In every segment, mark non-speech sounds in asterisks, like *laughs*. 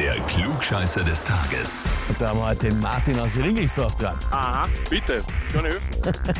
Der Klugscheißer des Tages. Und da haben wir heute den Martin aus Ringelsdorf dran. Aha, bitte. Kann ich helfen?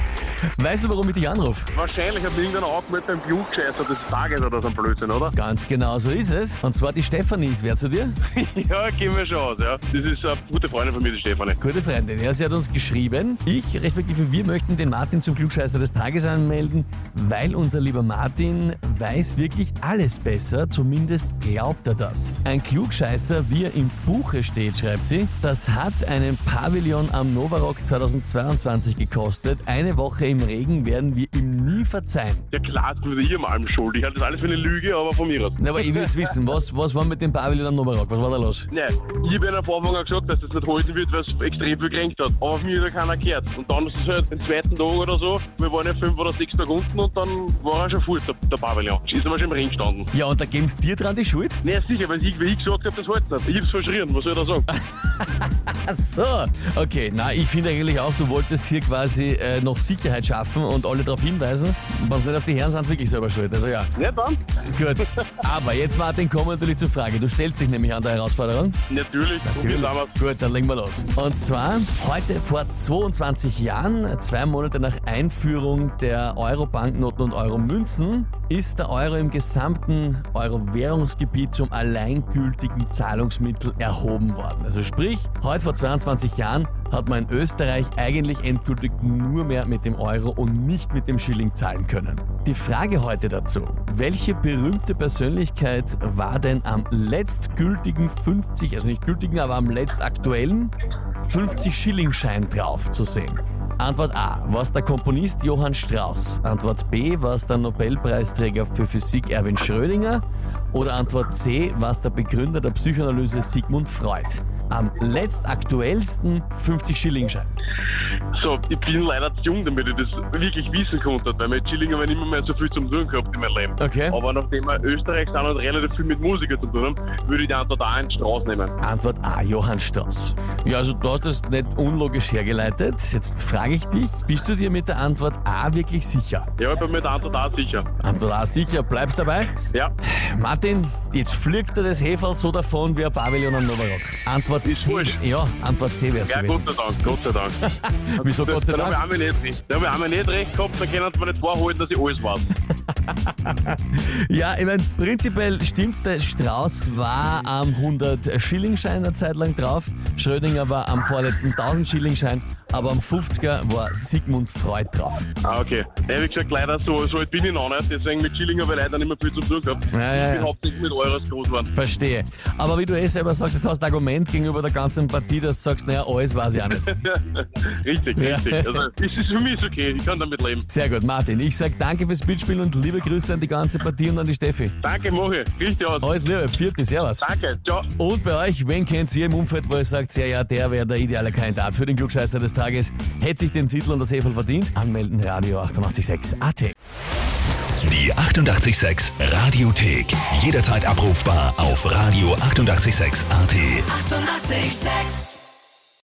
Weißt du, warum ich dich anrufe? Wahrscheinlich hat irgendeiner angemeldet beim Klugscheißer des Tages oder so ein Blödsinn, oder? Ganz genau so ist es. Und zwar die Stefanie ist wer zu dir? *laughs* ja, gehen wir schon aus, ja. Das ist eine gute Freundin von mir, die Stefanie. Gute Freundin. Ja, sie hat uns geschrieben. Ich, respektive wir, möchten den Martin zum Klugscheißer des Tages anmelden, weil unser lieber Martin weiß wirklich alles besser. Zumindest glaubt er das. Ein Klugscheißer, wie er im Buche steht, schreibt sie, das hat einen Pavillon am Novarock 2022 gekostet. Eine Woche im Regen werden wir ihm nie verzeihen. Ja klar, das ist ihr allem schuld. Ich halte das alles für eine Lüge, aber von mir aus. Na, aber ich will jetzt wissen, was, was war mit dem Pavillon am Novarock? Was war da los? Nein, ich habe ihnen von Anfang an gesagt, dass das nicht halten wird, weil es extrem viel gekränkt hat. Aber auf mich hat keiner gehört. Und dann ist es halt den zweiten Tag oder so. Wir waren ja fünf oder sechs Tage unten und dann war er schon fort, der, der Pavillon. Ist aber schon im Ring gestanden. Ja, und da geben sie dir dran die Schuld? Nein, sicher, weil ich, weil ich gesagt habe, das halten nicht. Ich hab's verschrien, was soll ich da sagen? *laughs* Ach so. Okay, na, ich finde eigentlich auch, du wolltest hier quasi äh, noch Sicherheit schaffen und alle darauf hinweisen. Was nicht auf die Herren sind, wirklich selber schuld. Also ja, Nicht dann? gut. *laughs* Aber jetzt, Martin, kommen wir natürlich zur Frage. Du stellst dich nämlich an der Herausforderung. Natürlich. Wir Gut, dann legen wir los. Und zwar heute vor 22 Jahren, zwei Monate nach Einführung der Euro-Banknoten und Euro-Münzen, ist der Euro im gesamten Euro-Währungsgebiet zum alleingültigen Zahlungsmittel erhoben worden. Also sprich, heute vor 22 Jahren hat man in Österreich eigentlich endgültig nur mehr mit dem Euro und nicht mit dem Schilling zahlen können. Die Frage heute dazu, welche berühmte Persönlichkeit war denn am letztgültigen 50, also nicht gültigen, aber am letztaktuellen 50 Schillingschein drauf zu sehen? Antwort A, was der Komponist Johann Strauss? Antwort B, was der Nobelpreisträger für Physik Erwin Schrödinger? Oder Antwort C, was der Begründer der Psychoanalyse Sigmund Freud? Am letztaktuellsten 50 Schillingschein. So, ich bin leider zu jung, damit ich das wirklich wissen konnte, weil mit Chilling haben wir nicht mehr so viel zum tun gehabt in meinem Leben. Okay. Aber nachdem wir Österreich sind und relativ viel mit Musiker zu tun haben, würde ich die Antwort auch einen Strauß nehmen. Antwort A, Johann Strauss. Ja, also du hast das nicht unlogisch hergeleitet. Jetzt frage ich dich, bist du dir mit der Antwort A wirklich sicher? Ja, ich bin mit der Antwort auch sicher. Antwort A sicher, bleibst dabei? Ja, Martin, jetzt fliegt dir das Heferl so davon wie ein Pavillon am Novarock. Antwort Ist C. wurscht. Ja, Antwort C wär's ja gewesen. Gott sei Dank, Gott sei Dank. *laughs* Wieso Gott sei Dann habe ich Dank? einmal nicht recht. Nicht recht gehabt, dann können sie mir nicht vorhalten, dass ich alles weiß. *laughs* *laughs* Ja, ich meine, prinzipiell stimmt's, der Strauß war am 100 Schillingschein eine Zeit lang drauf, Schrödinger war am vorletzten 1000 Schillingschein, aber am 50er war Sigmund Freud drauf. Ah, okay. Ja, wie gesagt, leider so, so alt bin ich noch nicht, deswegen mit Chilling habe ich leider nicht mehr viel zu tun gehabt. Ja, ja, ich bin ja. hauptsächlich mit Euros groß geworden. Verstehe. Aber wie du eh selber sagst, du hast Argument gegenüber der ganzen Partie, dass du sagst, naja, alles weiß ich auch nicht. *laughs* richtig, richtig. Also, es ist für mich okay, ich kann damit leben. Sehr gut, Martin. Ich sag danke fürs Mitspielen und liebe Grüße an die ganze Partie und an die Steffi. Danke, Mochi. Richtig aus. Alles Liebe, Vierte, Servus. Danke, ciao. Und bei euch, wen kennt ihr im Umfeld, wo ihr sagt, ja, ja, der wäre der ideale Kandidat für den Klugscheißer des Tages, hätte sich den Titel und das Heferl verdient? Anmelden, Radio 886 AT. Die 88,6 Radiothek. Jederzeit abrufbar auf radio886.at. 88,6. Eighty-eight, sex.